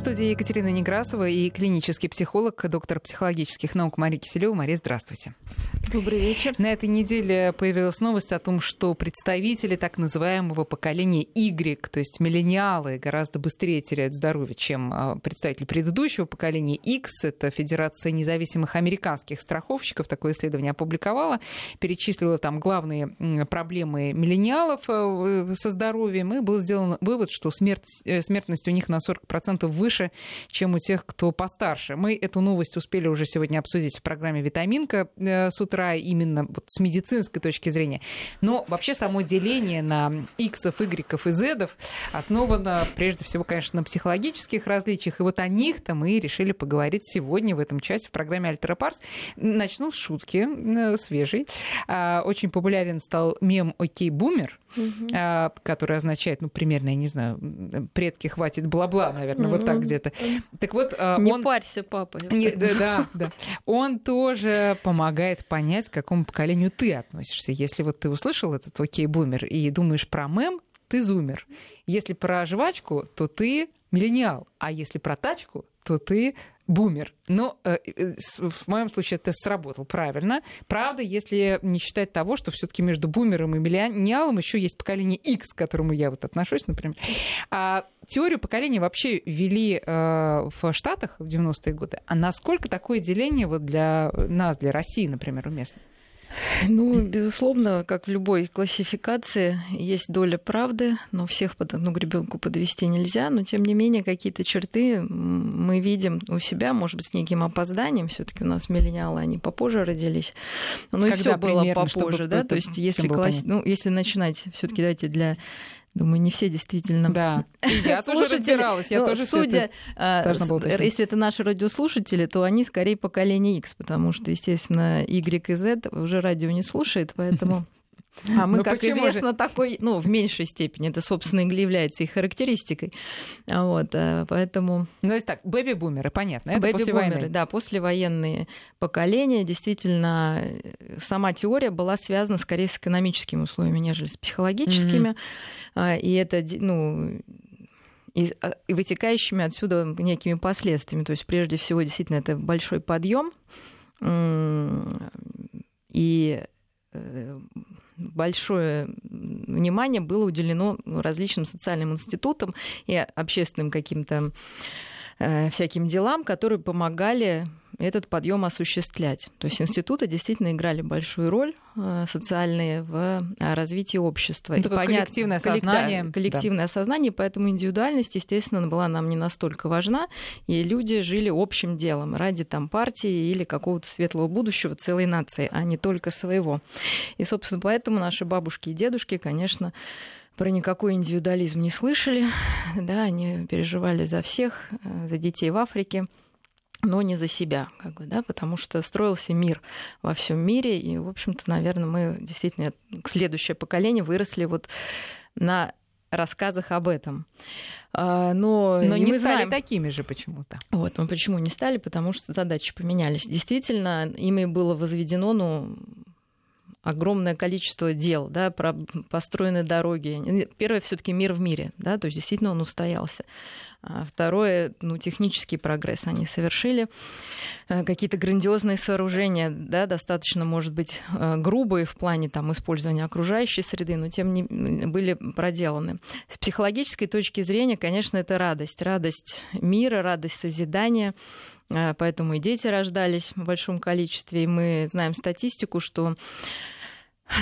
В студии Екатерина Некрасова и клинический психолог, доктор психологических наук Мария Киселева. Мария, здравствуйте. Добрый вечер. На этой неделе появилась новость о том, что представители так называемого поколения Y, то есть миллениалы, гораздо быстрее теряют здоровье, чем а, представители предыдущего поколения X. Это Федерация независимых американских страховщиков такое исследование опубликовала, перечислила там главные проблемы миллениалов э, со здоровьем, и был сделан вывод, что смерть, э, смертность у них на 40% выше выше, чем у тех, кто постарше. Мы эту новость успели уже сегодня обсудить в программе «Витаминка» э, с утра, именно вот с медицинской точки зрения. Но вообще само деление на иксов, игреков и зедов основано прежде всего, конечно, на психологических различиях. И вот о них-то мы решили поговорить сегодня в этом части в программе «Альтера Парс». Начну с шутки э, свежей. А, очень популярен стал мем «Окей, бумер», угу. который означает, ну, примерно, я не знаю, предки хватит бла-бла, наверное, угу. вот так где-то. Так вот, а, не он... парься, папа. Не, да, да, да. Он тоже помогает понять, к какому поколению ты относишься. Если вот ты услышал этот окей бумер и думаешь про мем, ты зумер. Если про жвачку, то ты миллениал. А если про тачку, то ты бумер. Но э, э, в моем случае это сработал правильно. Правда, если не считать того, что все-таки между бумером и миллениалом еще есть поколение X, к которому я вот отношусь, например. А теорию поколения вообще ввели э, в Штатах в 90-е годы. А насколько такое деление вот для нас, для России, например, уместно? Ну, безусловно, как в любой классификации, есть доля правды, но всех под одну гребенку подвести нельзя. Но, тем не менее, какие-то черты мы видим у себя, может быть, с неким опозданием. все таки у нас миллениалы, они попозже родились. Но и все было попозже, да? То есть, если, класс... ну, если начинать, все таки давайте для Думаю, не все действительно. Да. Я тоже разбиралась. Я тоже судя, это а, если это наши радиослушатели, то они скорее поколение X, потому что, естественно, Y и Z уже радио не слушает, поэтому а мы, ну, как известно, же? такой, ну, в меньшей степени, это, собственно, является их характеристикой. Вот, э, поэтому... Ну, есть так, бэби-бумеры, понятно, это после войны. Да, послевоенные поколения. Действительно, сама теория была связана скорее с экономическими условиями, нежели с психологическими. Mm-hmm. И это, ну, и, а, и вытекающими отсюда некими последствиями. То есть, прежде всего, действительно, это большой подъем. И э, большое внимание было уделено различным социальным институтам и общественным каким-то всяким делам, которые помогали этот подъем осуществлять. То есть институты действительно играли большую роль э, социальные в э, развитии общества. Это коллективное сознание. Да, коллективное да. сознание, поэтому индивидуальность, естественно, была нам не настолько важна, и люди жили общим делом ради там партии или какого-то светлого будущего целой нации, а не только своего. И, собственно, поэтому наши бабушки и дедушки, конечно, про никакой индивидуализм не слышали, да, они переживали за всех, э, за детей в Африке, но не за себя, как бы, да, потому что строился мир во всем мире, и, в общем-то, наверное, мы действительно, следующее поколение выросли вот на рассказах об этом. А, но, но не стали знаем... такими же почему-то. Вот, но почему не стали? Потому что задачи поменялись. Действительно, ими было возведено, ну, огромное количество дел, да, про построены дороги. Первое, все-таки мир в мире, да, то есть действительно он устоялся. А второе, ну, технический прогресс они совершили. Э, какие-то грандиозные сооружения, да, достаточно, может быть, э, грубые в плане там, использования окружающей среды, но тем не были проделаны. С психологической точки зрения, конечно, это радость. Радость мира, радость созидания. Э, поэтому и дети рождались в большом количестве. И мы знаем статистику, что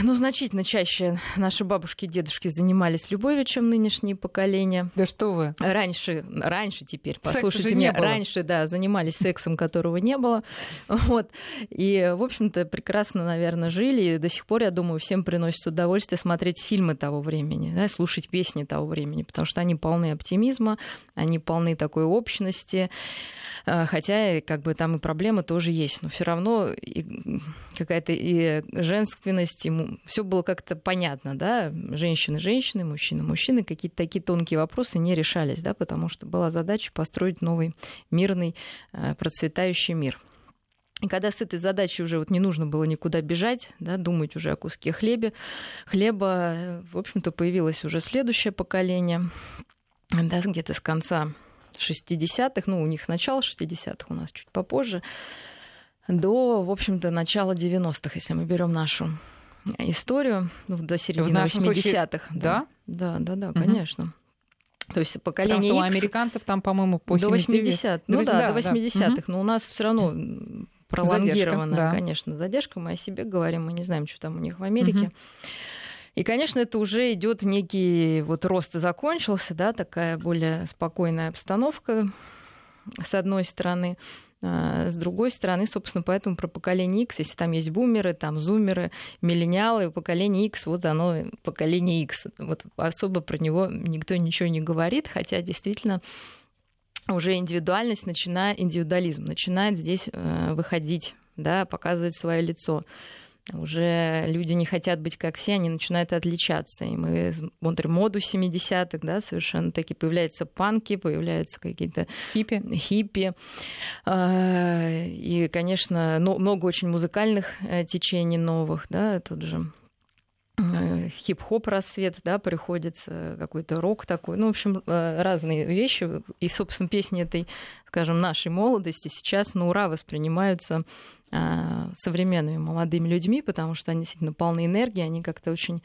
ну, значительно чаще наши бабушки и дедушки занимались любовью, чем нынешние поколения. Да что вы? Раньше, раньше теперь, послушайте меня, раньше, да, занимались сексом, которого не было. Вот. И, в общем-то, прекрасно, наверное, жили. И до сих пор, я думаю, всем приносит удовольствие смотреть фильмы того времени, да, слушать песни того времени, потому что они полны оптимизма, они полны такой общности. А, хотя как бы там и проблемы тоже есть, но все равно какая-то и женственность, и все было как-то понятно, да, женщины женщины, мужчины мужчины, какие-то такие тонкие вопросы не решались, да, потому что была задача построить новый мирный а, процветающий мир. И когда с этой задачей уже вот не нужно было никуда бежать, да, думать уже о куске хлебе, хлеба, в общем-то, появилось уже следующее поколение, да, где-то с конца 60-х, ну, у них начало 60-х, у нас чуть попозже, до, в общем-то, начала 90-х, если мы берем нашу историю, ну, до середины 80-х. Случае... Да? Да, да, да, угу. конечно. То есть поколение Потому что X... у американцев там, по-моему, по до 80 Ну да, до 80-х. Да. Но у нас все равно пролонгированная, задержка, да. конечно, задержка. Мы о себе говорим, мы не знаем, что там у них в Америке. Угу. И, конечно, это уже идет некий вот рост закончился, да, такая более спокойная обстановка с одной стороны. А, с другой стороны, собственно, поэтому про поколение X, если там есть бумеры, там зумеры, миллениалы, поколение X, вот оно поколение X. Вот особо про него никто ничего не говорит, хотя действительно уже индивидуальность начинает, индивидуализм начинает здесь э, выходить, да, показывать свое лицо. Уже люди не хотят быть как все, они начинают отличаться. И мы смотрим моду 70-х, да, совершенно такие. Появляются панки, появляются какие-то хиппи. хиппи. А, и, конечно, много очень музыкальных э, течений новых, да, тут же хип-хоп рассвет, да, приходится какой-то рок такой, ну, в общем, э, разные вещи. И, собственно, песни этой, скажем, нашей молодости сейчас на ура воспринимаются а, современными молодыми людьми, потому что они действительно полны энергии, они как-то очень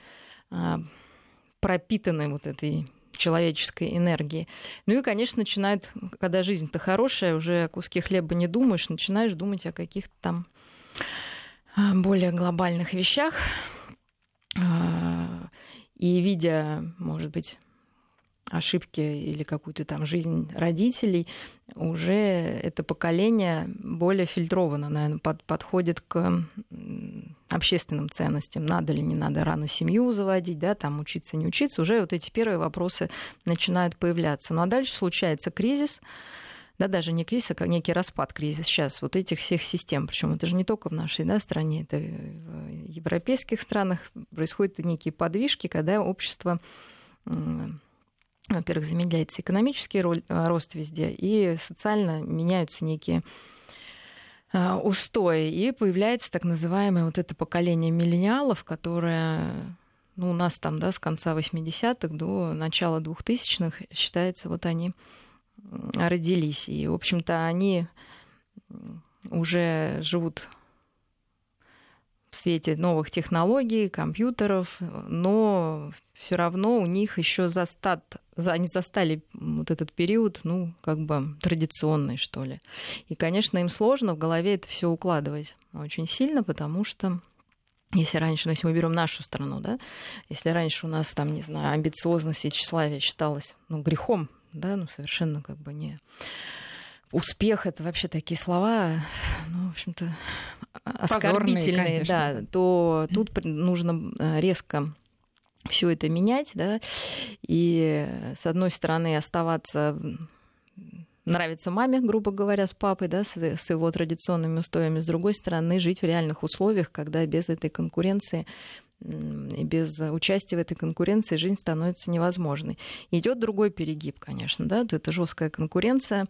пропитаны вот этой человеческой энергии. Ну и, конечно, начинает, когда жизнь-то хорошая, уже о куске хлеба не думаешь, начинаешь думать о каких-то там более глобальных вещах. А, и видя, может быть, ошибки или какую-то там жизнь родителей, уже это поколение более фильтровано, наверное, под, подходит к общественным ценностям. Надо ли, не надо рано семью заводить, да, там учиться, не учиться. Уже вот эти первые вопросы начинают появляться. Ну а дальше случается кризис, да, даже не кризис, а некий распад кризис сейчас вот этих всех систем. Причем это же не только в нашей да, стране, это в европейских странах происходят некие подвижки, когда общество во-первых, замедляется экономический э, рост везде, и социально меняются некие э, устои, и появляется так называемое вот это поколение миллениалов, которое ну, у нас там, да, с конца 80-х до начала 2000-х считается, вот они родились. И, в общем-то, они уже живут в свете новых технологий, компьютеров, но все равно у них еще застат, они застали вот этот период, ну, как бы традиционный, что ли. И, конечно, им сложно в голове это все укладывать очень сильно, потому что если раньше, ну, если мы берем нашу страну, да, если раньше у нас там, не знаю, амбициозность и тщеславие считалось ну, грехом, да, ну совершенно как бы не успех это вообще такие слова, ну, в общем-то, оскорбительные, да, то тут нужно э, резко все это менять, да, и с одной стороны оставаться нравится маме, грубо говоря, с папой, да, с, с его традиционными устоями, с другой стороны, жить в реальных условиях, когда без этой конкуренции и без участия в этой конкуренции жизнь становится невозможной. Идет другой перегиб, конечно, да, это жесткая конкуренция,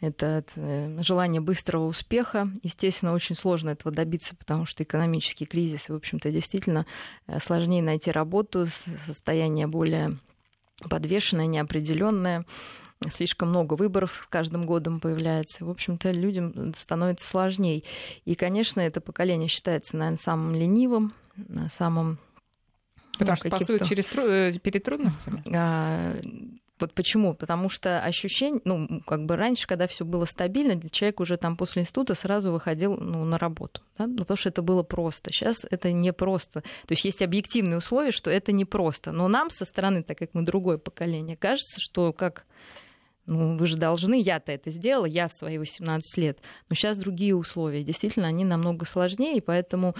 это э, желание быстрого успеха. Естественно, очень сложно этого добиться, потому что экономический кризис, в общем-то, действительно э, сложнее найти работу, состояние более подвешенное, неопределенное слишком много выборов с каждым годом появляется. В общем-то, людям становится сложнее. И, конечно, это поколение считается, наверное, самым ленивым, самым... Потому ну, что пасует через тру... Э, перед трудностями? А, вот почему? Потому что ощущение, ну, как бы раньше, когда все было стабильно, человек уже там после института сразу выходил ну, на работу. Да? Ну, потому что это было просто. Сейчас это не просто. То есть есть объективные условия, что это не просто. Но нам со стороны, так как мы другое поколение, кажется, что как ну, вы же должны, я-то это сделала, я в свои 18 лет. Но сейчас другие условия. Действительно, они намного сложнее, и поэтому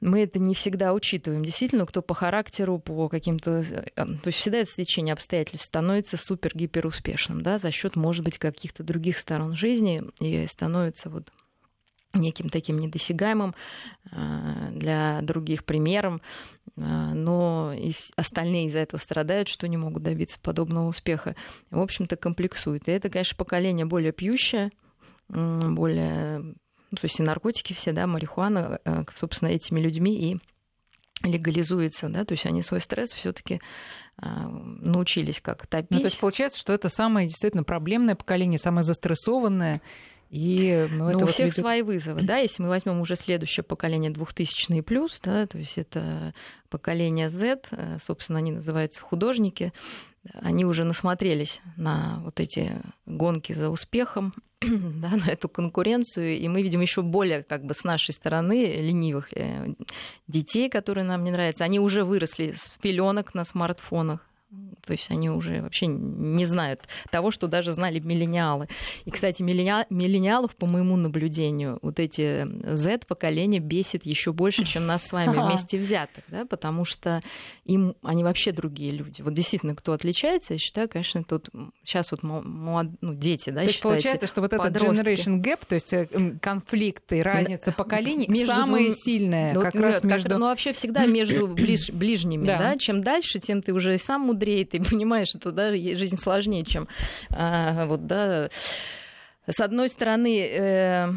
мы это не всегда учитываем. Действительно, кто по характеру, по каким-то... Э, то есть всегда это стечение обстоятельств становится супер-гипер успешным, да, за счет, может быть, каких-то других сторон жизни и становится вот неким таким недосягаемым э, для других примером, э, но и остальные из-за этого страдают, что не могут добиться подобного успеха. В общем-то, комплексуют. И это, конечно, поколение более пьющее, более ну, то есть и наркотики все, да, марихуана, собственно, этими людьми и легализуется, да, то есть они свой стресс все-таки научились как топить. Ну, то есть получается, что это самое действительно проблемное поколение, самое застрессованное. И, ну, это у всех ведет... свои вызовы, да, если мы возьмем уже следующее поколение 2000 и плюс, да, то есть это поколение Z, э, собственно, они называются художники, они уже насмотрелись на вот эти гонки за успехом, да, на эту конкуренцию, и мы видим еще более как бы с нашей стороны ленивых э, детей, которые нам не нравятся. Они уже выросли с пеленок на смартфонах, то есть они уже вообще не знают того, что даже знали миллениалы. И, кстати, миллениалов, по моему наблюдению, вот эти Z-поколение бесит еще больше, чем нас с вами вместе взятых, да, потому что им они вообще другие люди. Вот действительно, кто отличается, я считаю, конечно, тут сейчас вот молод... ну, дети, да, То есть получается, что вот этот generation gap, то есть э, конфликт и разница поколений, между самое двум... сильное ну, как нет, раз между... Как, ну, вообще всегда между ближ... ближними, да. да, чем дальше, тем ты уже сам мудрее, ты понимаешь, что да, жизнь сложнее, чем а, вот, да. С одной стороны, э,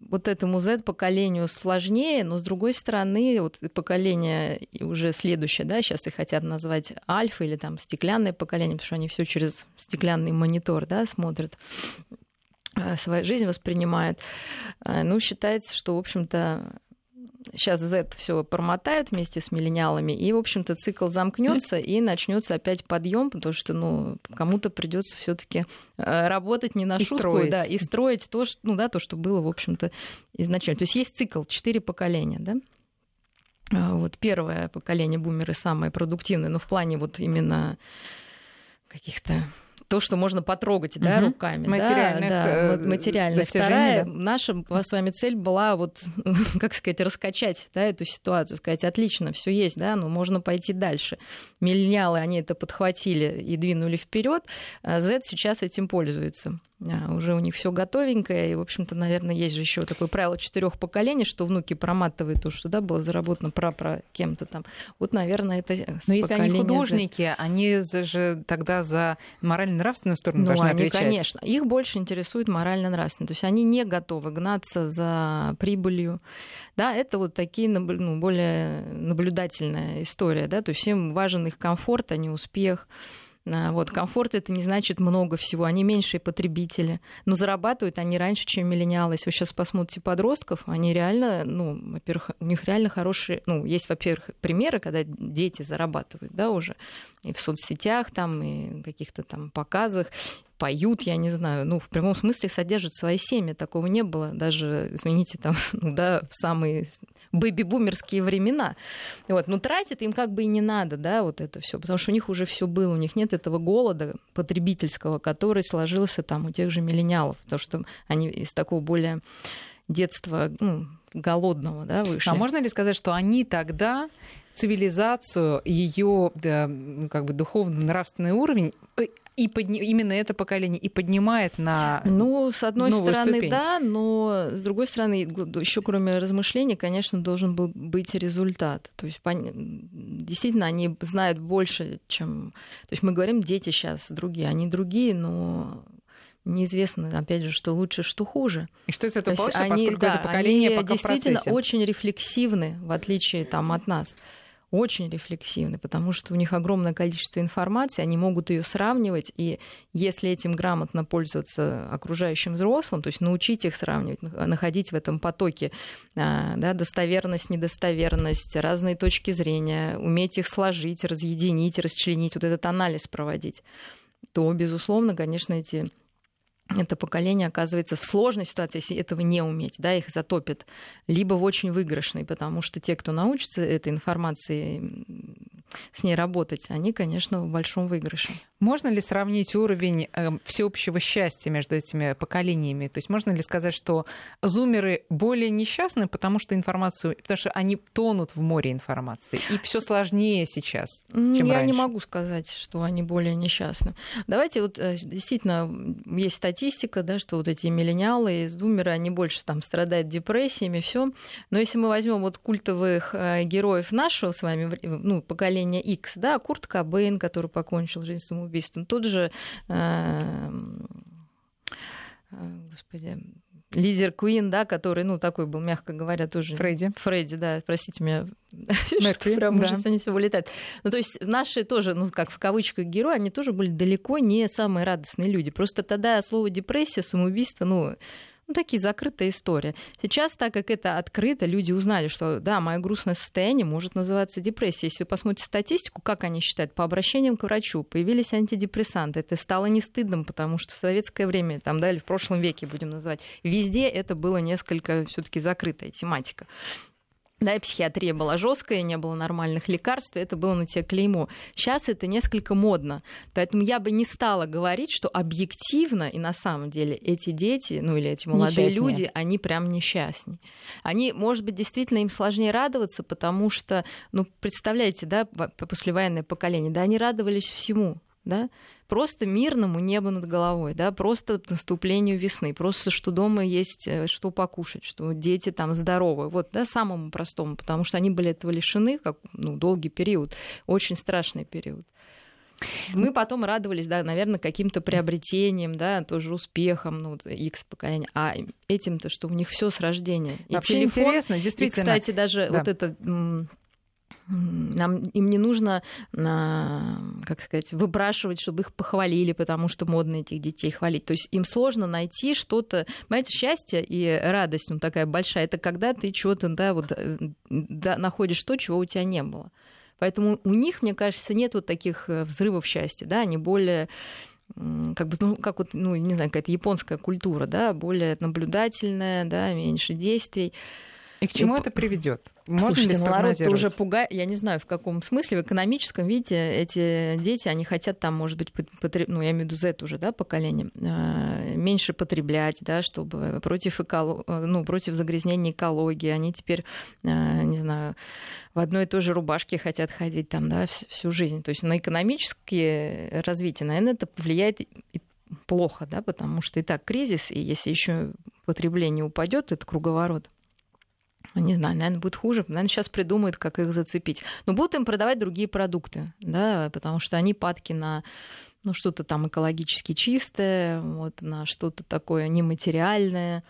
вот этому Z-поколению сложнее, но с другой стороны, вот поколение уже следующее, да, сейчас их хотят назвать альфа или там стеклянное поколение, потому что они все через стеклянный монитор, да, смотрят э, свою жизнь воспринимают. Э, ну, считается, что, в общем-то, сейчас Z все промотают вместе с миллениалами, и, в общем-то, цикл замкнется и начнется опять подъем, потому что, ну, кому-то придется все-таки э, работать не на и шутку, строить. да, и строить то, что, ну, да, то, что было, в общем-то, изначально. То есть есть цикл, четыре поколения, да? А, вот первое поколение бумеры самое продуктивное, но в плане вот именно каких-то то, что можно потрогать да, угу. руками. Материальных, да, да, э, материальных. Вторая, да. наша с вами цель была вот, как сказать, раскачать да, эту ситуацию, сказать, отлично, все есть, да, но можно пойти дальше. Миллениалы, они это подхватили и двинули вперед. А Z сейчас этим пользуется. А, уже у них все готовенькое, и, в общем-то, наверное, есть же еще такое правило четырех поколений, что внуки проматывают то, что да, было заработано про про кем-то там. Вот, наверное, это Но если они художники, Z. они же тогда за морально-нравственную сторону ну, должны они, отвечать. конечно. Их больше интересует морально-нравственно. То есть они не готовы гнаться за прибылью. Да, это вот такие ну, более наблюдательная история. Да? То есть им важен их комфорт, а не успех. А, вот, комфорт это не значит много всего, они меньшие потребители, но зарабатывают они раньше, чем миллениалы. Если вы сейчас посмотрите подростков, они реально, ну, во-первых, у них реально хорошие, ну, есть, во-первых, примеры, когда дети зарабатывают, да, уже и в соцсетях там, и каких-то там показах, поют, я не знаю, ну, в прямом смысле содержат свои семьи. Такого не было даже, извините, там, ну, да, в самые бэби-бумерские времена. Вот. Но тратить им как бы и не надо, да, вот это все, потому что у них уже все было, у них нет этого голода потребительского, который сложился там у тех же миллениалов, потому что они из такого более детства ну, голодного да, вышли. А можно ли сказать, что они тогда цивилизацию, ее да, ну, как бы духовно-нравственный уровень э, и подни... именно это поколение и поднимает на Ну, с одной стороны, ступень. да, но с другой стороны, еще кроме размышлений, конечно, должен был быть результат. То есть действительно они знают больше, чем... То есть мы говорим, дети сейчас другие, они другие, но неизвестно, опять же, что лучше, что хуже. И что из этого получится, они, поскольку да, это поколение они пока действительно очень рефлексивны, в отличие там, от нас очень рефлексивны, потому что у них огромное количество информации, они могут ее сравнивать, и если этим грамотно пользоваться окружающим взрослым, то есть научить их сравнивать, находить в этом потоке а, да, достоверность, недостоверность, разные точки зрения, уметь их сложить, разъединить, расчленить, вот этот анализ проводить, то, безусловно, конечно, эти это поколение оказывается в сложной ситуации, если этого не уметь, да, их затопит, либо в очень выигрышной, потому что те, кто научится этой информацией с ней работать, они, конечно, в большом выигрыше. Можно ли сравнить уровень э, всеобщего счастья между этими поколениями? То есть можно ли сказать, что зумеры более несчастны, потому что информацию, потому что они тонут в море информации, и все сложнее сейчас, чем Я раньше? не могу сказать, что они более несчастны. Давайте вот э, действительно есть статистика, да, что вот эти миллениалы и зумеры, они больше там страдают депрессиями, все. Но если мы возьмем вот культовых э, героев нашего с вами, ну, поколения X, да, Курт Кобейн, который покончил жизнь самоубийством, тот же, э, господи, лидер Куин, да, который, ну, такой был, мягко говоря, тоже... Фредди. Фредди, да, простите меня, что прям уже они все вылетают. Ну, то есть наши тоже, ну, как в кавычках герои, они тоже были далеко не самые радостные люди. Просто тогда слово депрессия, самоубийство, ну, ну, такие закрытая история. Сейчас, так как это открыто, люди узнали, что да, мое грустное состояние может называться депрессией. Если вы посмотрите статистику, как они считают, по обращениям к врачу появились антидепрессанты. Это стало не стыдным, потому что в советское время, там, да, или в прошлом веке будем называть, везде это было несколько все-таки закрытая тематика да, и психиатрия была жесткая, не было нормальных лекарств, это было на тебе клеймо. Сейчас это несколько модно. Поэтому я бы не стала говорить, что объективно и на самом деле эти дети, ну или эти молодые Несчастнее. люди, они прям несчастны. Они, может быть, действительно им сложнее радоваться, потому что, ну, представляете, да, послевоенное поколение, да, они радовались всему да, просто мирному небу над головой, да, просто наступлению весны, просто что дома есть э, что покушать, что дети там здоровы, вот, да, самому простому, потому что они были этого лишены, как, ну, долгий период, очень страшный период. Мы потом радовались, да, наверное, каким-то приобретением, да, тоже успехом, ну, X поколения. А этим-то, что у них все с рождения. И Вообще телефон, интересно, действительно. И, кстати, даже да. вот это нам, им не нужно, как сказать, выпрашивать, чтобы их похвалили, потому что модно этих детей хвалить. То есть им сложно найти что-то, понимаете, счастье и радость, ну, такая большая, это когда ты что-то, да, вот, э, да, находишь то, чего у тебя не было. Поэтому у них, мне кажется, нет вот таких э, взрывов счастья, да, они более как бы, ну, как вот, ну, не знаю, какая-то японская культура, да, более наблюдательная, да, меньше действий. И к чему и... это приведет? Можно Слушайте, ну народ уже пугает, я не знаю, в каком смысле, в экономическом, видите, эти дети, они хотят там, может быть, потреб... ну, я имею в виду Z уже, да, поколение, а, меньше потреблять, да, чтобы против, эколо... ну, против загрязнения экологии, они теперь, а, не знаю, в одной и той же рубашке хотят ходить там, да, всю жизнь. То есть на экономическое развитие, наверное, это повлияет плохо, да, потому что и так кризис, и если еще потребление упадет, это круговорот. Ну, не знаю, наверное, будет хуже. Наверное, сейчас придумают, как их зацепить. Но будут им продавать другие продукты, да, потому что они падки на ну, что-то там экологически чистое, вот, на что-то такое нематериальное.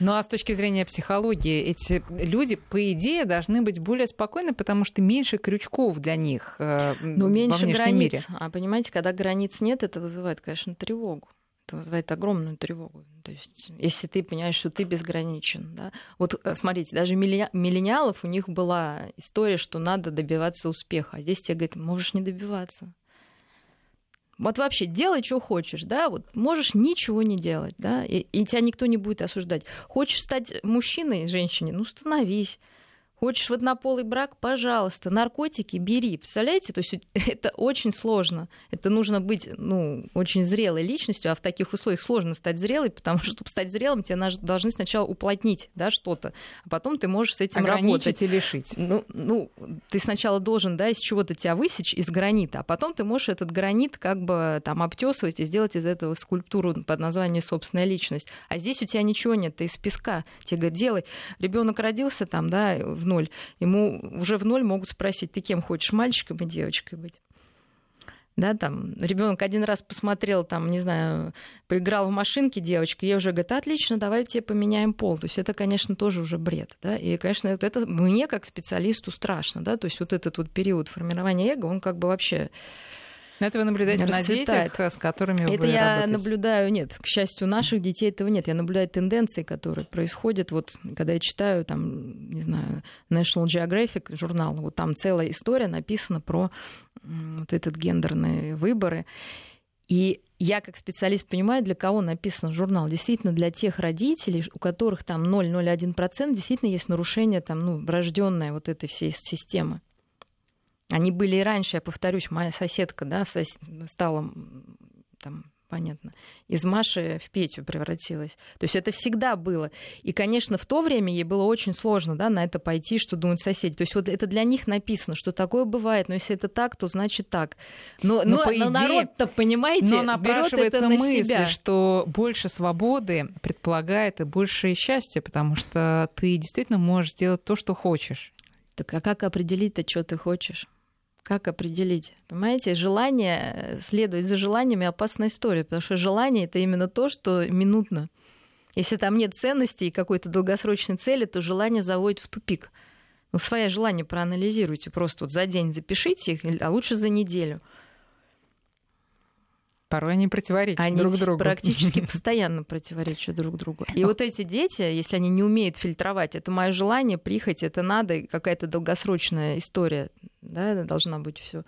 Ну а с точки зрения психологии, эти люди, по идее, должны быть более спокойны, потому что меньше крючков для них э, ну, меньше во границ. мире. А понимаете, когда границ нет, это вызывает, конечно, тревогу это вызывает огромную тревогу. То есть, если ты понимаешь, что ты безграничен, да. Вот э, смотрите, даже миллениалов у них была история, что надо добиваться успеха. А здесь тебе говорят, можешь не добиваться. Вот вообще делай, что хочешь, да, вот можешь ничего не делать, да, и, и тебя никто не будет осуждать. Хочешь стать мужчиной, женщиной, ну становись. Хочешь в однополый брак? Пожалуйста. Наркотики бери. Представляете? То есть это очень сложно. Это нужно быть ну, очень зрелой личностью, а в таких условиях сложно стать зрелой, потому что, чтобы стать зрелым, тебе должны сначала уплотнить да, что-то, а потом ты можешь с этим Ограничить работать. и лишить. Ну, ну, ты сначала должен да, из чего-то тебя высечь, из гранита, а потом ты можешь этот гранит как бы там обтесывать и сделать из этого скульптуру под названием «собственная личность». А здесь у тебя ничего нет, ты из песка. Тебе говорят, делай. Ребенок родился там, да, в ноль, ему уже в ноль могут спросить, ты кем хочешь, мальчиком и девочкой быть? да, там ребенок один раз посмотрел, там, не знаю, поиграл в машинке девочка, ей уже говорит, отлично, давай тебе поменяем пол. То есть это, конечно, тоже уже бред, да, и, конечно, вот это мне как специалисту страшно, да, то есть вот этот вот период формирования эго, он как бы вообще но это вы наблюдаете расцветает. на детях, с которыми это вы я работаете? наблюдаю, нет, к счастью, наших детей этого нет. Я наблюдаю тенденции, которые происходят. Вот когда я читаю, там, не знаю, National Geographic журнал, вот там целая история написана про вот этот гендерные выборы. И я как специалист понимаю, для кого написан журнал. Действительно, для тех родителей, у которых там 0,01% действительно есть нарушение там, ну, врожденной вот этой всей системы. Они были и раньше, я повторюсь, моя соседка, да, сос... стала там понятно, из Маши в Петю превратилась. То есть это всегда было. И, конечно, в то время ей было очень сложно да, на это пойти, что думают соседи. То есть вот это для них написано, что такое бывает, но если это так, то значит так. Но, но, но, по идее, но народ-то, понимаете, но напрашивается это на мысль, себя. что больше свободы предполагает и больше счастья, потому что ты действительно можешь делать то, что хочешь. Так а как определить-то, что ты хочешь? Как определить? Понимаете, желание, следовать за желаниями опасная история, потому что желание это именно то, что минутно. Если там нет ценностей и какой-то долгосрочной цели, то желание заводит в тупик. Ну, свои желания проанализируйте, просто вот за день запишите их, а лучше за неделю. Порой они противоречат они друг другу. практически постоянно противоречат друг другу. И вот эти дети, если они не умеют фильтровать, это мое желание, прихоть, это надо, какая-то долгосрочная история, да, должна быть все.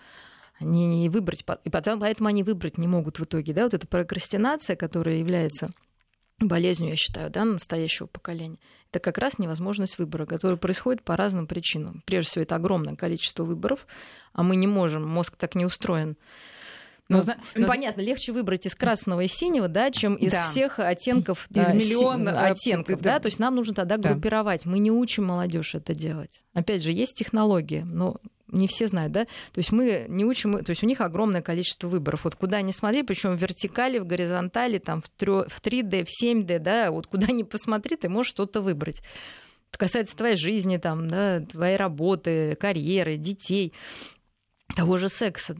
Они не выбрать, и потом, поэтому они выбрать не могут в итоге, да, вот эта прокрастинация, которая является болезнью, я считаю, да, настоящего поколения. Это как раз невозможность выбора, который происходит по разным причинам. Прежде всего, это огромное количество выборов, а мы не можем, мозг так не устроен. Ну, ну, ну, понятно, легче выбрать из красного и синего, да, чем из да. всех оттенков, из да, миллиона си- оттенков, да, да, то есть нам нужно тогда да. группировать. Мы не учим молодежь это делать. Опять же, есть технологии, но не все знают, да? То есть мы не учим, то есть у них огромное количество выборов. Вот куда ни смотри, причем в вертикали, в горизонтали, там в 3D, в 7D, да, вот куда ни посмотри, ты можешь что-то выбрать. Касается твоей жизни, там, да, твоей работы, карьеры, детей, того же секса.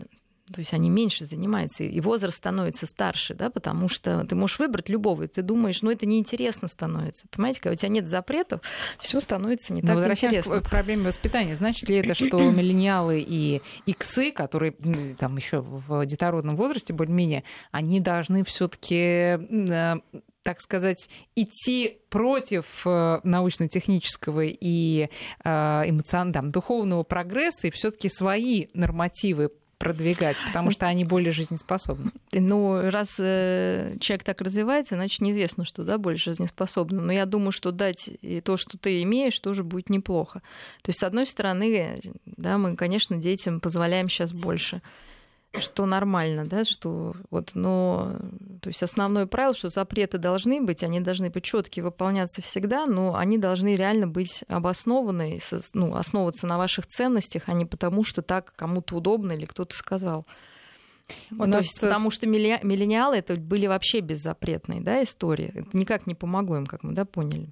То есть они меньше занимаются, и возраст становится старше, да, потому что ты можешь выбрать любого, и ты думаешь, ну это неинтересно становится. Понимаете, когда у тебя нет запретов, все становится не Но так возвращаемся интересно. к проблеме воспитания. Значит ли это, что миллениалы и иксы, которые там еще в детородном возрасте более-менее, они должны все-таки э, так сказать, идти против э, научно-технического и э, эмоционального, духовного прогресса и все-таки свои нормативы продвигать, потому что они более жизнеспособны. Ну, раз э, человек так развивается, значит, неизвестно, что да, более жизнеспособны. Но я думаю, что дать и то, что ты имеешь, тоже будет неплохо. То есть, с одной стороны, да, мы, конечно, детям позволяем сейчас больше что нормально, да, что вот, но, то есть основное правило, что запреты должны быть, они должны быть четкие, выполняться всегда, но они должны реально быть обоснованы, ну, основываться на ваших ценностях, а не потому, что так кому-то удобно или кто-то сказал. Вот, то есть, потому что миллениалы это были вообще беззапретные да, истории. Это никак не помогло им, как мы да, поняли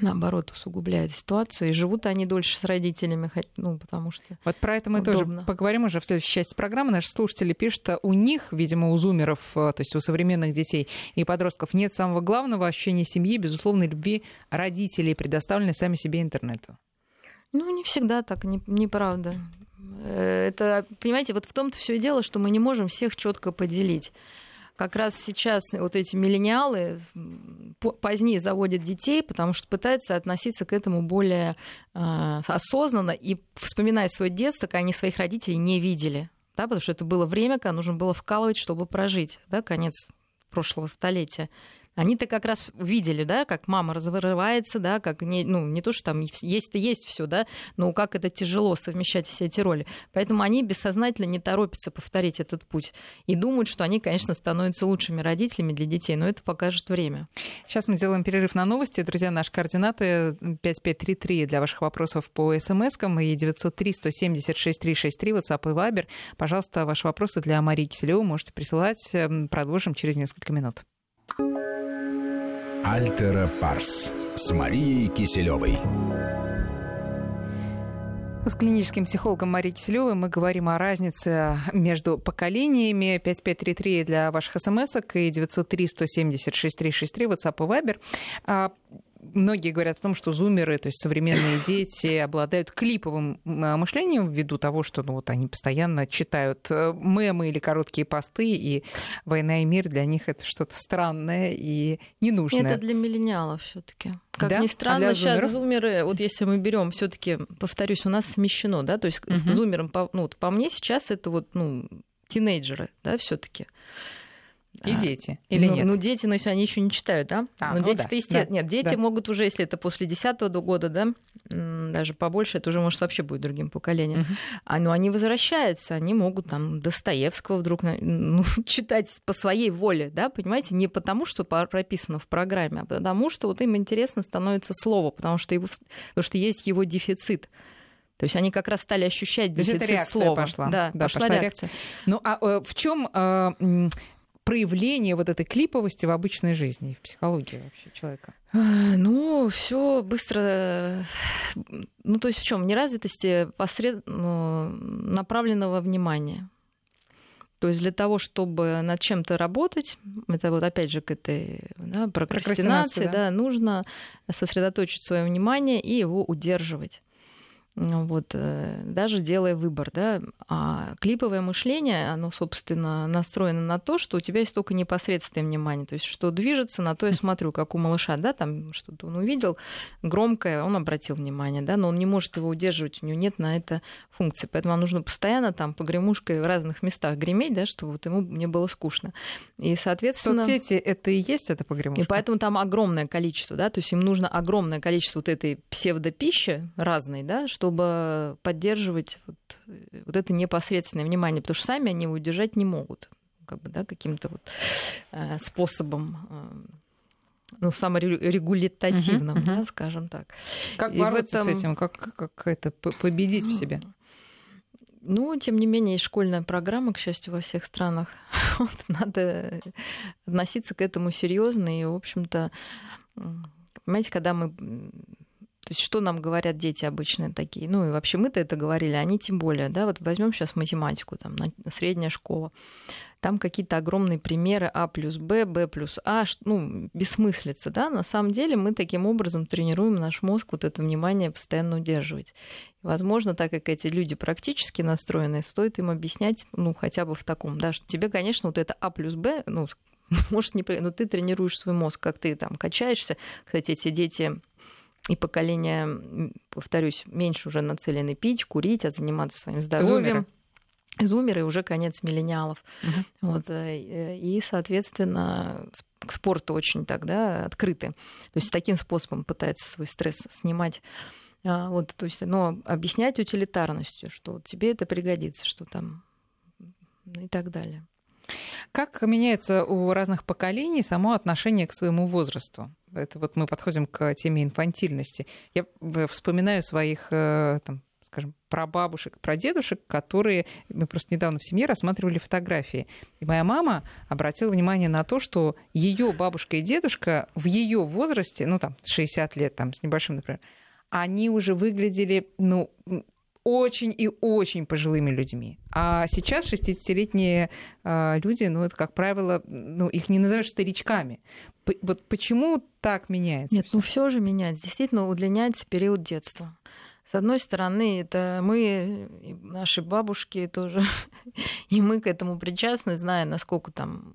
наоборот, усугубляет ситуацию. И живут они дольше с родителями, ну, потому что Вот про это мы удобно. тоже поговорим уже в следующей части программы. Наши слушатели пишут, что у них, видимо, у зумеров, э, то есть у современных детей и подростков нет самого главного ощущения семьи, безусловной любви родителей, предоставленной сами себе интернету. Ну, не всегда так, не, неправда. Э, это, понимаете, вот в том-то все и дело, что мы не можем всех четко поделить как раз сейчас вот эти миллениалы позднее заводят детей, потому что пытаются относиться к этому более э, осознанно и вспоминая свое детство, когда они своих родителей не видели. Да, потому что это было время, когда нужно было вкалывать, чтобы прожить, да, конец прошлого столетия. Они-то как раз увидели, да, как мама разрывается, да, как не, ну, не то, что там есть-то есть все, да, но как это тяжело совмещать все эти роли. Поэтому они бессознательно не торопятся повторить этот путь и думают, что они, конечно, становятся лучшими родителями для детей, но это покажет время. Сейчас мы сделаем перерыв на новости. Друзья, наши координаты 5533 для ваших вопросов по смс-кам и 903 176 363 WhatsApp и Viber. Пожалуйста, ваши вопросы для Марии Киселевой можете присылать. Продолжим через несколько минут. Альтера Парс с Марией Киселевой. С клиническим психологом Марией Киселевой мы говорим о разнице между поколениями. 5533 для ваших смс и 903 176 363 WhatsApp и Viber. Многие говорят о том, что зумеры, то есть современные дети, обладают клиповым а, мышлением ввиду того, что ну, вот они постоянно читают э, мемы или короткие посты, и «Война и мир» для них это что-то странное и ненужное. Это для миллениалов все таки как да? ни странно, а сейчас зумеры, вот если мы берем, все-таки, повторюсь, у нас смещено, да, то есть uh-huh. зумерам, ну, по мне сейчас это вот, ну, тинейджеры, да, все-таки. И а, дети. Или ну, нет? Ну, дети, но если они еще не читают, да? А, но ну, дети-то, да, естественно. Да, нет, дети да. могут уже, если это после 10 года, да, даже побольше, это уже, может, вообще будет другим поколением. Угу. А, но они возвращаются, они могут там Достоевского вдруг ну, читать по своей воле, да, понимаете? Не потому, что прописано в программе, а потому, что вот им интересно становится слово, потому что, его, потому что есть его дефицит. То есть они как раз стали ощущать дефицит это реакция слова. Пошла. Да, да пошла, пошла реакция. реакция. Ну а э, в чем э, проявление вот этой клиповости в обычной жизни, в психологии вообще человека? А, ну, все быстро. Ну, то есть в чем? Неразвитости посред... ну, направленного внимания. То есть для того, чтобы над чем-то работать, это вот опять же к этой да, прокрастинации, да. Да, нужно сосредоточить свое внимание и его удерживать. Вот, э, даже делая выбор, да, а клиповое мышление, оно, собственно, настроено на то, что у тебя есть только непосредственное внимание, то есть что движется, на то я смотрю, как у малыша, да, там что-то он увидел громкое, он обратил внимание, да, но он не может его удерживать, у него нет на это функции, поэтому вам нужно постоянно там погремушкой в разных местах греметь, да, чтобы вот ему не было скучно. И, соответственно... Соцсети — это и есть эта погремушка? И поэтому там огромное количество, да, то есть им нужно огромное количество вот этой псевдопищи разной, да, что чтобы поддерживать вот, вот это непосредственное внимание, потому что сами они его удержать не могут как бы, да, каким-то вот э, способом э, ну, саморегулятивным, uh-huh, uh-huh. да, скажем так. Как И бороться этом... с этим? Как, как это победить в себе? Ну, тем не менее, есть школьная программа, к счастью, во всех странах. Вот, надо относиться к этому серьезно и, в общем-то, понимаете, когда мы то есть что нам говорят дети обычные такие? Ну и вообще мы-то это говорили, они тем более, да, вот возьмем сейчас математику, там, средняя школа, там какие-то огромные примеры А плюс Б, Б плюс А, ну, бессмыслица, да, на самом деле мы таким образом тренируем наш мозг вот это внимание постоянно удерживать. Возможно, так как эти люди практически настроены, стоит им объяснять, ну, хотя бы в таком, да, что тебе, конечно, вот это А плюс Б, ну, может, не... Но ты тренируешь свой мозг, как ты там качаешься. Кстати, эти дети и поколение, повторюсь, меньше уже нацелены пить, курить, а заниматься своим здоровьем. Зумеры. Зумеры уже конец миллениалов. Угу. Вот, э, и, соответственно, к спорту очень тогда открыты. То есть таким способом пытаются свой стресс снимать. А, вот, то есть, но объяснять утилитарностью, что тебе это пригодится, что там и так далее. Как меняется у разных поколений само отношение к своему возрасту? Это вот мы подходим к теме инфантильности. Я э, вспоминаю своих э, там, скажем, про бабушек, про дедушек, которые мы просто недавно в семье рассматривали фотографии. И моя мама обратила внимание на то, что ее бабушка и дедушка в ее возрасте, ну там 60 лет, там с небольшим, например, они уже выглядели, ну, очень и очень пожилыми людьми. А сейчас 60-летние э, люди, ну, это, как правило, ну, их не назовешь старичками. П- вот почему так меняется? Нет, всё? ну все же меняется. Действительно удлиняется период детства. С одной стороны, это мы, наши бабушки тоже, и мы к этому причастны, зная, насколько там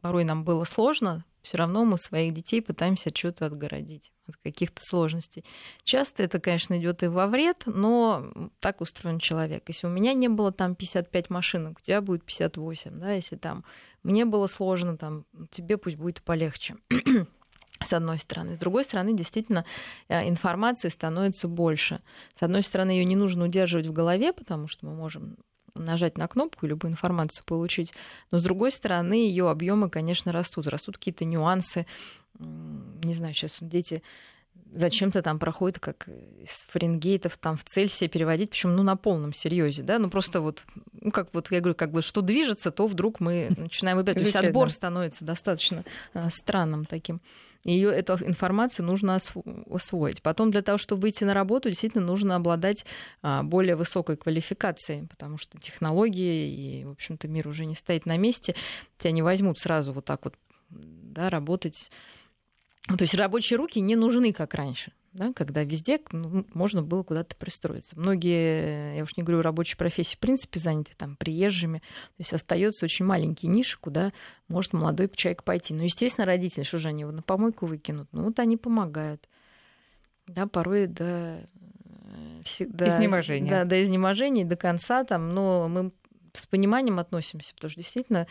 порой нам было сложно все равно мы своих детей пытаемся от чего-то отгородить, от каких-то сложностей. Часто это, конечно, идет и во вред, но так устроен человек. Если у меня не было там 55 машинок, у тебя будет 58, да, если там мне было сложно, там, тебе пусть будет полегче с одной стороны. С другой стороны, действительно, э, информации становится больше. С одной стороны, ее не нужно удерживать в голове, потому что мы можем нажать на кнопку и любую информацию получить. Но с другой стороны, ее объемы, конечно, растут. Растут какие-то нюансы. Не знаю, сейчас дети зачем-то там проходит как из Фаренгейтов там в Цельсия переводить, причем ну на полном серьезе, да, ну просто вот, ну как вот я говорю, как бы что движется, то вдруг мы начинаем выбирать. То есть отбор становится достаточно э, странным таким. Ее, эту информацию нужно освоить. Потом для того, чтобы выйти на работу, действительно нужно обладать а, более высокой квалификацией, потому что технологии и, в общем-то, мир уже не стоит на месте. Тебя не возьмут сразу вот так вот да, работать то есть рабочие руки не нужны, как раньше, да, когда везде ну, можно было куда-то пристроиться. Многие, я уж не говорю, рабочие профессии в принципе заняты там приезжими. То есть остается очень маленький ниши, куда может молодой человек пойти. Но, естественно, родители, что же они его на помойку выкинут? Ну вот они помогают. Да, порой до, до изнеможения. Да, до изнеможения, до конца там, но мы с пониманием относимся, потому что действительно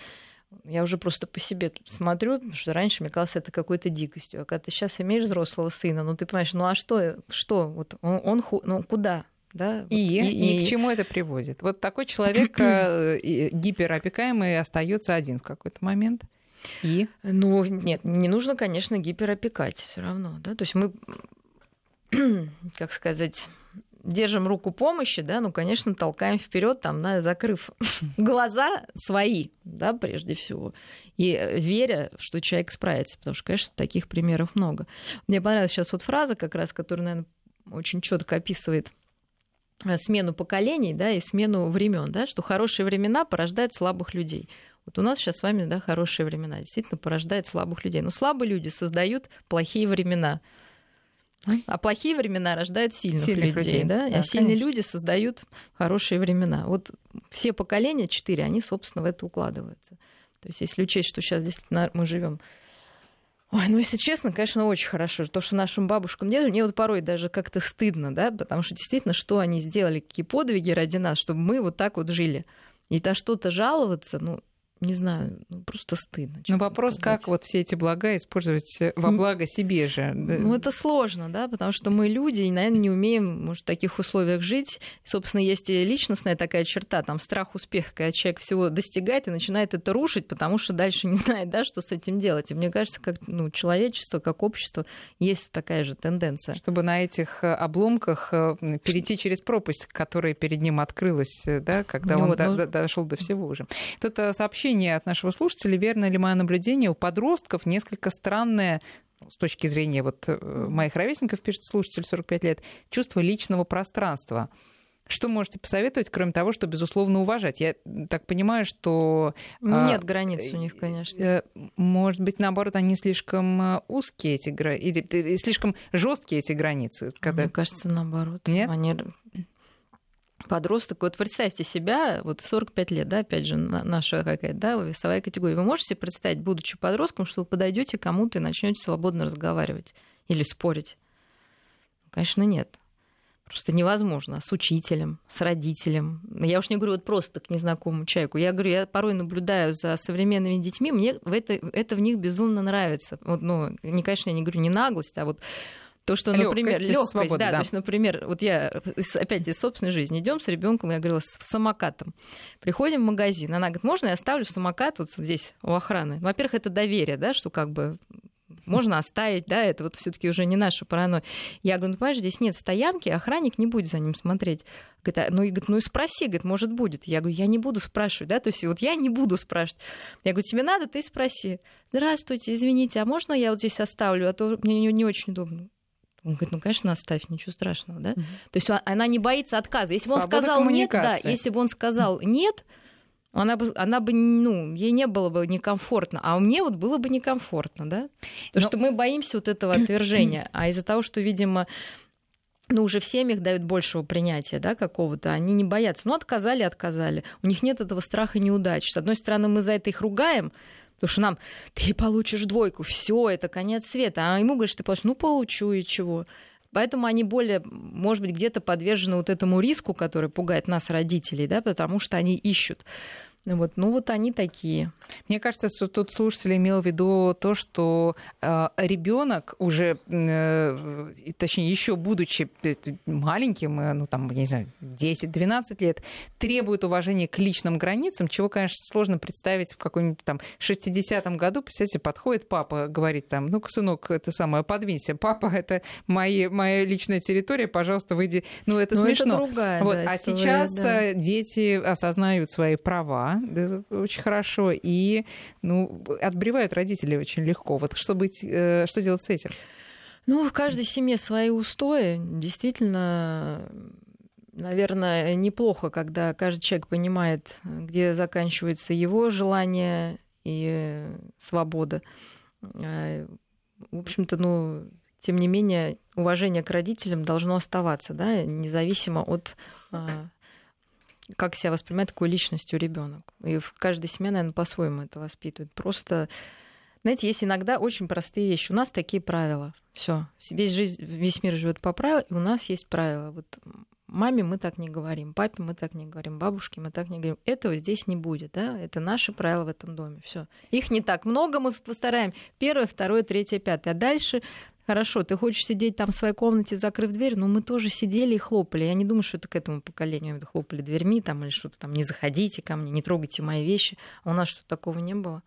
я уже просто по себе смотрю, потому что раньше мне казалось это какой-то дикостью. А когда ты сейчас имеешь взрослого сына, ну ты понимаешь, ну а что, что вот он, он ну куда? Да, и, вот, и, и, и к чему это приводит? Вот такой человек э, гиперопекаемый остается один в какой-то момент. И? Ну, нет, не нужно, конечно, гиперопекать все равно. Да? То есть мы, как сказать, держим руку помощи, да, ну, конечно, толкаем вперед, там, да, закрыв глаза свои, да, прежде всего, и э, веря, что человек справится, потому что, конечно, таких примеров много. Мне понравилась сейчас вот фраза, как раз, которая, наверное, очень четко описывает э, смену поколений, да, и смену времен, да, что хорошие времена порождают слабых людей. Вот у нас сейчас с вами, да, хорошие времена, действительно порождает слабых людей. Но слабые люди создают плохие времена. А плохие времена рождают сильных, сильных людей, людей, да? да а сильные люди создают хорошие времена. Вот все поколения, четыре, они, собственно, в это укладываются. То есть, если учесть, что сейчас действительно мы живем Ой, ну, если честно, конечно, очень хорошо. То, что нашим бабушкам делали, мне вот порой даже как-то стыдно, да, потому что действительно, что они сделали, какие подвиги ради нас, чтобы мы вот так вот жили. И то что-то жаловаться, ну, не знаю, ну, просто стыдно. Но вопрос, сказать. как вот все эти блага использовать э, во благо себе же? Ну, это сложно, да, потому что мы люди, и, наверное, не умеем, может, в таких условиях жить. Собственно, есть и личностная такая черта, там, страх успеха, когда человек всего достигает и начинает это рушить, потому что дальше не знает, да, что с этим делать. И мне кажется, как ну, человечество, как общество, есть такая же тенденция. Чтобы на этих э, обломках э, перейти через пропасть, которая перед ним открылась, да, когда ну, он вот, до, ну... дошел до всего уже. Тут сообщение сообщение от нашего слушателя. Верно ли мое наблюдение? У подростков несколько странное с точки зрения вот э, моих ровесников, пишет слушатель 45 лет, чувство личного пространства. Что можете посоветовать, кроме того, что, безусловно, уважать? Я так понимаю, что... Ну, нет а, границ у них, конечно. Э, может быть, наоборот, они слишком э, узкие, эти границы, или слишком жесткие эти границы. Когда... Мне кажется, наоборот. Нет? Они подросток, вот представьте себя, вот 45 лет, да, опять же, наша какая-то, да, весовая категория. Вы можете представить, будучи подростком, что вы подойдете кому-то и начнете свободно разговаривать или спорить? Конечно, нет. Просто невозможно. С учителем, с родителем. Я уж не говорю вот просто к незнакомому человеку. Я говорю, я порой наблюдаю за современными детьми, мне это, это в них безумно нравится. Вот, ну, не, конечно, я не говорю не наглость, а вот то, что, например, легкость, свобода, да, да, то есть, например, вот я опять из собственной жизни идем с ребенком, я говорила, с самокатом. Приходим в магазин, она говорит, можно я оставлю самокат вот здесь у охраны? Во-первых, это доверие, да, что как бы можно оставить, да, это вот все-таки уже не наша паранойя. Я говорю, ну, понимаешь, здесь нет стоянки, охранник не будет за ним смотреть. Говорит, а, ну, и, говорит, ну и спроси, говорит, может, будет. Я говорю, я не буду спрашивать, да, то есть вот я не буду спрашивать. Я говорю, тебе надо, ты спроси. Здравствуйте, извините, а можно я вот здесь оставлю, а то мне не, не очень удобно. Он говорит, ну, конечно, оставь, ничего страшного, да? Mm-hmm. То есть она не боится отказа. Если бы он сказал нет, да, если бы он сказал нет, она бы, она бы, ну, ей не было бы некомфортно, а мне вот было бы некомфортно, да? Потому Но... что мы боимся вот этого отвержения, а из-за того, что, видимо, ну, уже в семьях дают большего принятия, да, какого-то, они не боятся. Ну, отказали, отказали. У них нет этого страха неудач. С одной стороны, мы за это их ругаем, Потому что нам ты получишь двойку, все, это конец света. А ему говоришь, ты получишь, ну получу и чего. Поэтому они более, может быть, где-то подвержены вот этому риску, который пугает нас, родителей, да, потому что они ищут вот, ну вот они такие. Мне кажется, что тут слушатель имел в виду то, что э, ребенок уже, э, точнее, еще будучи маленьким, э, ну там, не знаю, 10-12 лет, требует уважения к личным границам, чего, конечно, сложно представить в каком-нибудь там 60-м году. Представляете, подходит папа, говорит там, ну-ка, сынок, это самое, подвинься. Папа, это мои, моя личная территория, пожалуйста, выйди. Ну, это Но ну, смешно. Это другая, вот. да, а история, сейчас да. Э, дети осознают свои права, да, очень хорошо, и ну, отбревают родители очень легко. Вот что, быть, э, что делать с этим? Ну, в каждой семье свои устои. Действительно, наверное, неплохо, когда каждый человек понимает, где заканчивается его желание и свобода. А, в общем-то, ну, тем не менее, уважение к родителям должно оставаться, да, независимо от а, как себя воспринимает такой личностью ребенок. И в каждой семье, наверное, по-своему это воспитывает. Просто, знаете, есть иногда очень простые вещи. У нас такие правила. Все. Весь, жизнь, весь мир живет по правилам, и у нас есть правила. Вот маме мы так не говорим, папе мы так не говорим, бабушке мы так не говорим. Этого здесь не будет, да? Это наши правила в этом доме. Все. Их не так много, мы постараем. Первое, второе, третье, пятое. А дальше Хорошо, ты хочешь сидеть там в своей комнате, закрыв дверь, но мы тоже сидели и хлопали. Я не думаю, что это к этому поколению хлопали дверьми там или что-то там, не заходите ко мне, не трогайте мои вещи. А у нас что такого не было.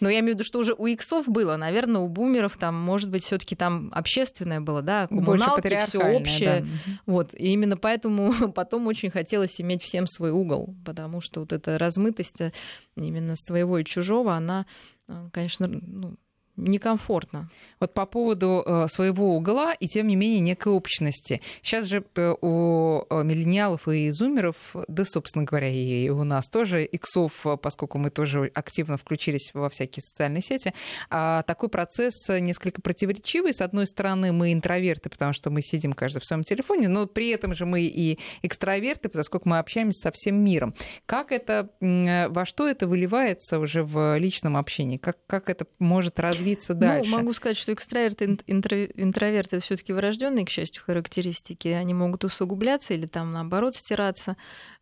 Но я имею в виду, что уже у иксов было, наверное, у бумеров там, может быть, все-таки там общественное было, да, коммуналки, все общее. Да. Вот. И именно поэтому потом очень хотелось иметь всем свой угол, потому что вот эта размытость э, именно своего и чужого, она, э, конечно, ну, некомфортно. Вот по поводу э, своего угла и, тем не менее, некой общности. Сейчас же э, у э, миллениалов и зумеров, да, собственно говоря, и у нас тоже, иксов, поскольку мы тоже активно включились во всякие социальные сети, а такой процесс несколько противоречивый. С одной стороны, мы интроверты, потому что мы сидим каждый в своем телефоне, но при этом же мы и экстраверты, поскольку мы общаемся со всем миром. Как это, во что это выливается уже в личном общении? Как, как это может развиться развиться ну, дальше. Ну, могу сказать, что экстраверт и интроверт это все-таки врожденные, к счастью, характеристики. Они могут усугубляться или там наоборот стираться.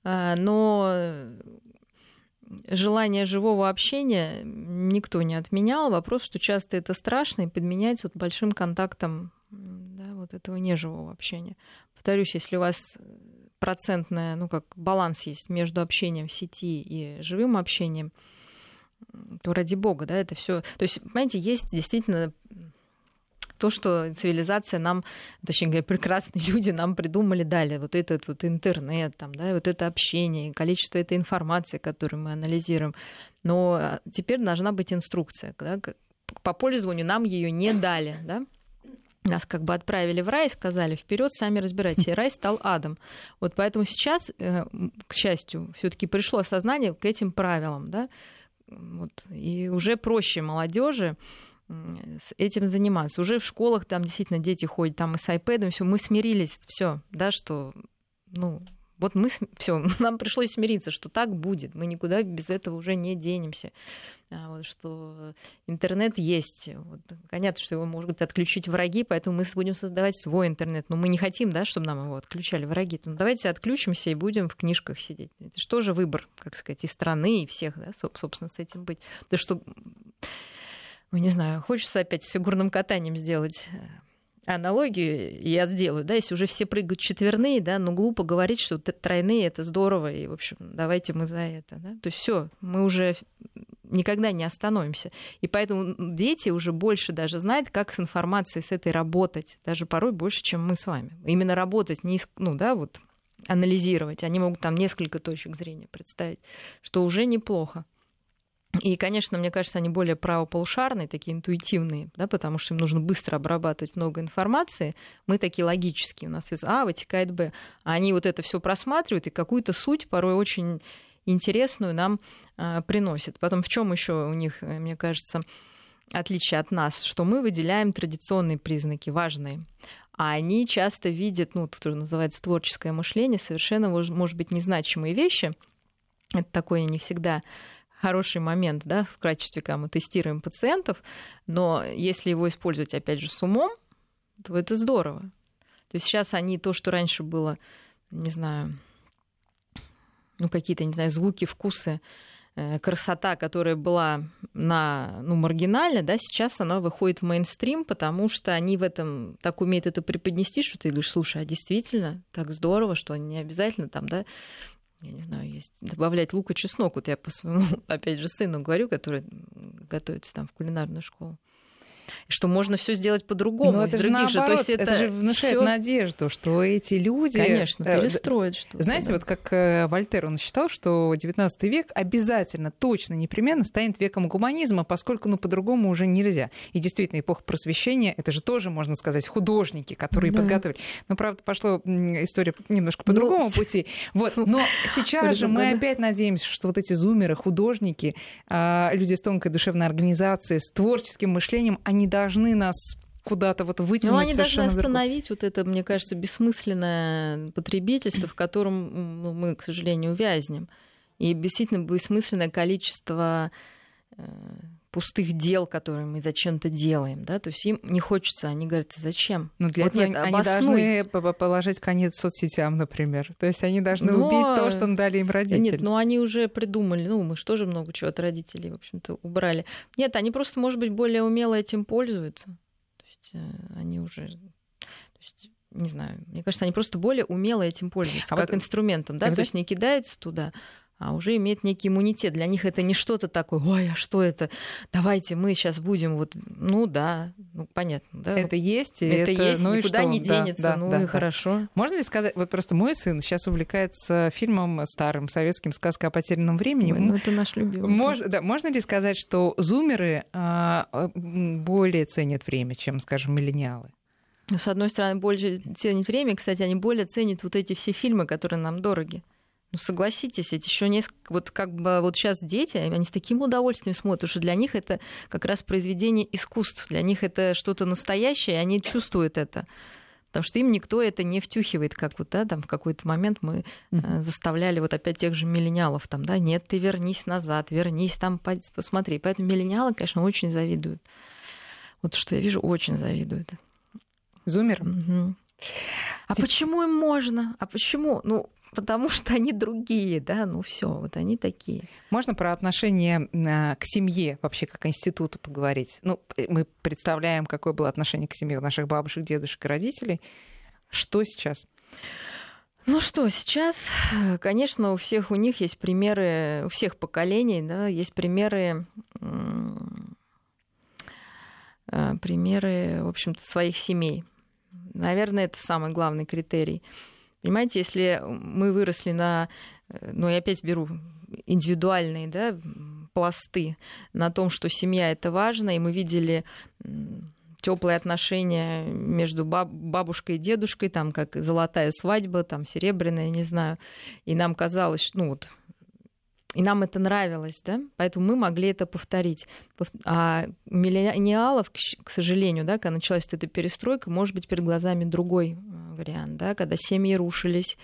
А, но желание живого общения никто не отменял. Вопрос, что часто это страшно и подменяется вот большим контактом да, вот этого неживого общения. Повторюсь, если у вас процентная, ну как баланс есть между общением в сети и живым общением, то ради бога, да, это все. То есть, понимаете, есть действительно то, что цивилизация нам, точнее говоря, прекрасные люди нам придумали, дали вот этот вот интернет, там, да, вот это общение, количество этой информации, которую мы анализируем. Но а, теперь должна быть инструкция, да, по пользованию нам ее не дали, да, нас как бы отправили в рай сказали, вперед, сами разбирайтесь. И рай стал адом. Вот поэтому сейчас, э, к счастью, все-таки пришло осознание к этим правилам, да, вот. И уже проще молодежи этим заниматься. Уже в школах там действительно дети ходят там и с iPad, все, мы смирились, все, да, что, ну, вот мы все, нам пришлось смириться, что так будет. Мы никуда без этого уже не денемся. А вот, что интернет есть. Вот, понятно, что его могут отключить враги, поэтому мы будем создавать свой интернет. Но мы не хотим, да, чтобы нам его отключали враги. Ну, давайте отключимся и будем в книжках сидеть. Это же выбор, как сказать, и страны, и всех, да, собственно, с этим быть. Да что, ну, не знаю, хочется опять с фигурным катанием сделать аналогию я сделаю, да, если уже все прыгают четверные, да, ну глупо говорить, что тройные это здорово, и, в общем, давайте мы за это, да. То есть все, мы уже никогда не остановимся. И поэтому дети уже больше даже знают, как с информацией с этой работать, даже порой больше, чем мы с вами. Именно работать, не, ну, да, вот анализировать. Они могут там несколько точек зрения представить, что уже неплохо. И, конечно, мне кажется, они более правополушарные, такие интуитивные, да, потому что им нужно быстро обрабатывать много информации. Мы такие логические. У нас из А вытекает Б. А они вот это все просматривают и какую-то суть порой очень интересную нам э, приносят. Потом в чем еще у них, э, мне кажется, отличие от нас, что мы выделяем традиционные признаки важные, а они часто видят, ну, что называется творческое мышление, совершенно, может быть, незначимые вещи. Это такое не всегда хороший момент да, в качестве, когда мы тестируем пациентов, но если его использовать, опять же, с умом, то это здорово. То есть сейчас они то, что раньше было, не знаю, ну, какие-то, не знаю, звуки, вкусы, э, красота, которая была на, ну, маргинале, да, сейчас она выходит в мейнстрим, потому что они в этом так умеют это преподнести, что ты говоришь, слушай, а действительно так здорово, что не обязательно там, да, я не знаю, есть добавлять лук и чеснок. Вот я по своему, опять же, сыну говорю, который готовится там в кулинарную школу что можно все сделать по-другому. Но это же наоборот, же. То есть это, это же внушает всё... надежду, что эти люди... Конечно, э, перестроят что-то. Знаете, да. вот как э, Вольтер, он считал, что XIX век обязательно, точно, непременно станет веком гуманизма, поскольку, ну, по-другому уже нельзя. И действительно, эпоха просвещения, это же тоже, можно сказать, художники, которые да. подготовили. Но, правда, пошла история немножко по ну, другому пути. Вот. Но сейчас же мы опять надеемся, что вот эти зумеры, художники, а, люди с тонкой душевной организацией, с творческим мышлением, они должны нас куда-то вот вытянуть. Но они должны остановить вот это, мне кажется, бессмысленное потребительство, в котором ну, мы, к сожалению, увязнем. И действительно бессмысленное количество э, пустых дел, которые мы зачем-то делаем, да, то есть им не хочется, они говорят, зачем? Ну, для вот этого нет, они должны положить конец соцсетям, например, то есть они должны Но... убить то, что дали им родители. Нет, но они уже придумали, ну, мы же тоже много чего от родителей, в общем-то, убрали. Нет, они просто, может быть, более умело этим пользуются, то есть э, они уже... То есть, не знаю, мне кажется, они просто более умело этим пользуются, а как вот инструментом, да, то есть не кидаются туда, а уже имеют некий иммунитет. Для них это не что-то такое, ой, а что это? Давайте мы сейчас будем вот, ну да, ну понятно, да. Это есть, и это, это есть, ну никуда и что? не денется, да, да, ну да, и да. хорошо. Можно ли сказать, вот просто мой сын сейчас увлекается фильмом старым советским «Сказка о потерянном времени». Ой, ну это наш любимый. Мож, да, можно ли сказать, что зумеры а, более ценят время, чем, скажем, миллениалы? Ну, с одной стороны, больше ценят время, кстати, они более ценят вот эти все фильмы, которые нам дороги. Ну, согласитесь, ведь еще несколько, вот как бы вот сейчас дети, они с таким удовольствием смотрят, что для них это как раз произведение искусств, для них это что-то настоящее, и они чувствуют это. Потому что им никто это не втюхивает, как вот, да, там в какой-то момент мы э, заставляли вот опять тех же миллениалов, там, да, нет, ты вернись назад, вернись там, посмотри. Поэтому миллениалы, конечно, очень завидуют. Вот что я вижу, очень завидуют. Зумер? Угу. А Тип... почему им можно? А почему? Ну, потому что они другие, да, ну все, вот они такие. Можно про отношение к семье вообще как институту поговорить? Ну, мы представляем, какое было отношение к семье у наших бабушек, дедушек и родителей. Что сейчас? Ну что, сейчас, конечно, у всех у них есть примеры, у всех поколений, да, есть примеры, примеры, в общем-то, своих семей. Наверное, это самый главный критерий. Понимаете, если мы выросли на, ну я опять беру индивидуальные да, пласты на том, что семья это важно, и мы видели теплые отношения между баб- бабушкой и дедушкой, там как золотая свадьба, там серебряная, не знаю, и нам казалось, ну вот и нам это нравилось, да, поэтому мы могли это повторить. А миллениалов, к сожалению, да, когда началась эта перестройка, может быть, перед глазами другой вариант, да, когда семьи рушились,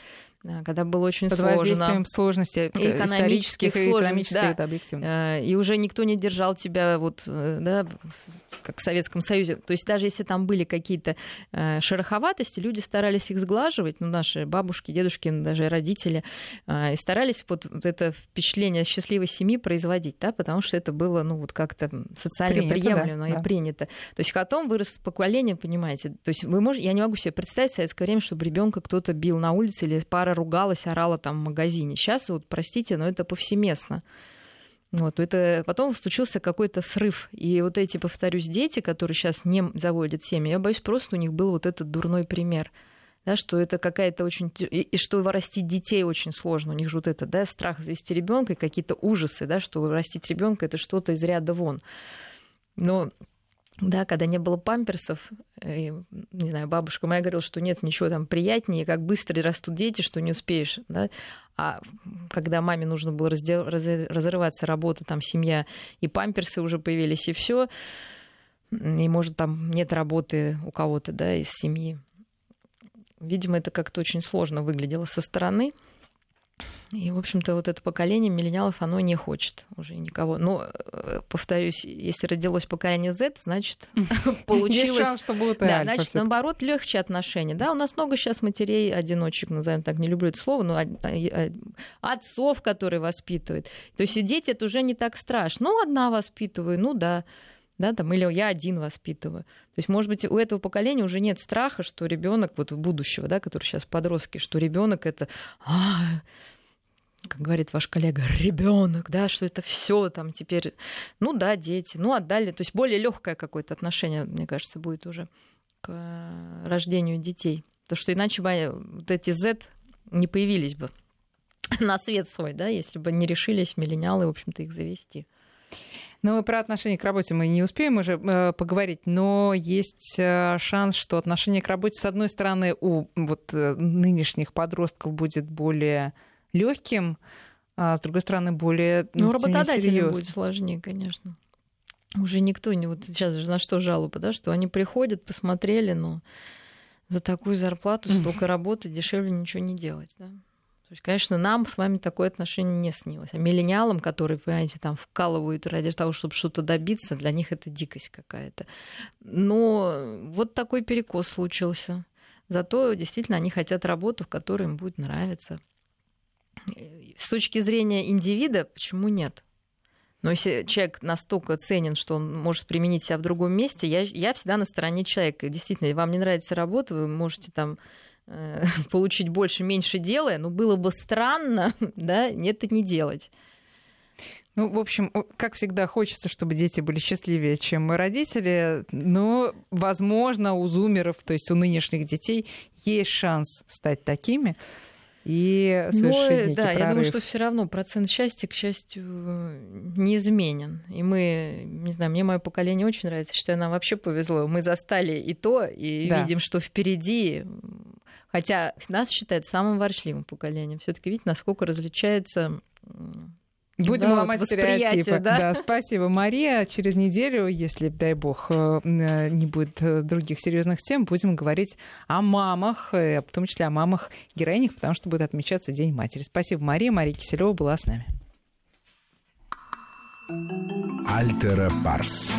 когда было очень Под сложно. воздействием сложностей исторических и экономических, да. это объективно. И уже никто не держал тебя вот, да, как в Советском Союзе. То есть даже если там были какие-то шероховатости, люди старались их сглаживать, ну, наши бабушки, дедушки, даже родители, и старались вот, вот это впечатление счастливой семьи производить, да, потому что это было, ну, вот как-то социально принято, приемлемо да, и да. принято. То есть потом вырос поколение, понимаете, то есть вы можете, я не могу себе представить в советское время, чтобы ребенка кто-то бил на улице или пара ругалась, орала там в магазине. Сейчас, вот, простите, но это повсеместно. Вот, это потом случился какой-то срыв. И вот эти, повторюсь, дети, которые сейчас не заводят семьи, я боюсь, просто у них был вот этот дурной пример. Да, что это какая-то очень... И, и что вырастить детей очень сложно. У них же вот это, да, страх завести ребенка и какие-то ужасы, да, что вырастить ребенка это что-то из ряда вон. Но да, когда не было памперсов, и, не знаю, бабушка моя говорила, что нет ничего там приятнее, как быстро растут дети, что не успеешь, да. А когда маме нужно было раздел, раз, разрываться работа, там семья, и памперсы уже появились, и все, и может там нет работы у кого-то, да, из семьи. Видимо, это как-то очень сложно выглядело со стороны. И, в общем-то, вот это поколение миллениалов, оно не хочет уже никого. Но, повторюсь, если родилось поколение Z, значит, получилось... Шанс, что будут да, значит, наоборот, легче отношения. Да, у нас много сейчас матерей, одиночек, назовем так, не люблю это слово, но отцов, которые воспитывают. То есть дети это уже не так страшно. Ну, одна воспитываю, ну да да, там, или я один воспитываю. То есть, может быть, у этого поколения уже нет страха, что ребенок, вот будущего, да, который сейчас подростки, что ребенок это, а, как говорит ваш коллега, ребенок, да, что это все там теперь, ну да, дети, ну отдали, то есть более легкое какое-то отношение, мне кажется, будет уже к рождению детей, потому что иначе бы вот эти Z не появились бы на свет свой, да, если бы не решились миллениалы, в общем-то, их завести. Ну, про отношение к работе мы не успеем уже э, поговорить, но есть э, шанс, что отношение к работе, с одной стороны, у вот, э, нынешних подростков будет более легким, а с другой стороны, более ну, работодателям будет сложнее, конечно. Уже никто не... Вот сейчас же на что жалоба, да, что они приходят, посмотрели, но за такую зарплату столько работы, дешевле ничего не делать, да. То есть, конечно, нам с вами такое отношение не снилось. А миллениалам, которые, понимаете, там вкалывают ради того, чтобы что-то добиться, для них это дикость какая-то. Но вот такой перекос случился. Зато действительно они хотят работу, в которой им будет нравиться. С точки зрения индивида, почему нет? Но если человек настолько ценен, что он может применить себя в другом месте, я, я всегда на стороне человека. Действительно, вам не нравится работа, вы можете там получить больше, меньше делая, но было бы странно, да, это не делать. Ну, в общем, как всегда, хочется, чтобы дети были счастливее, чем мы родители. Но, возможно, у зумеров, то есть у нынешних детей, есть шанс стать такими и совершить Но, Да, прорыв. я думаю, что все равно процент счастья, к счастью, неизменен. И мы, не знаю, мне мое поколение очень нравится, что нам вообще повезло. Мы застали и то, и да. видим, что впереди. Хотя нас считают самым ворчливым поколением. Все-таки видите, насколько различается Будем да, ломать вот стереотипы. Да? да, спасибо, Мария. Через неделю, если, дай бог, э, э, не будет э, других серьезных тем, будем говорить о мамах, в том числе о мамах героинях, потому что будет отмечаться День матери. Спасибо, Мария. Мария Киселева была с нами. Альтера Парс.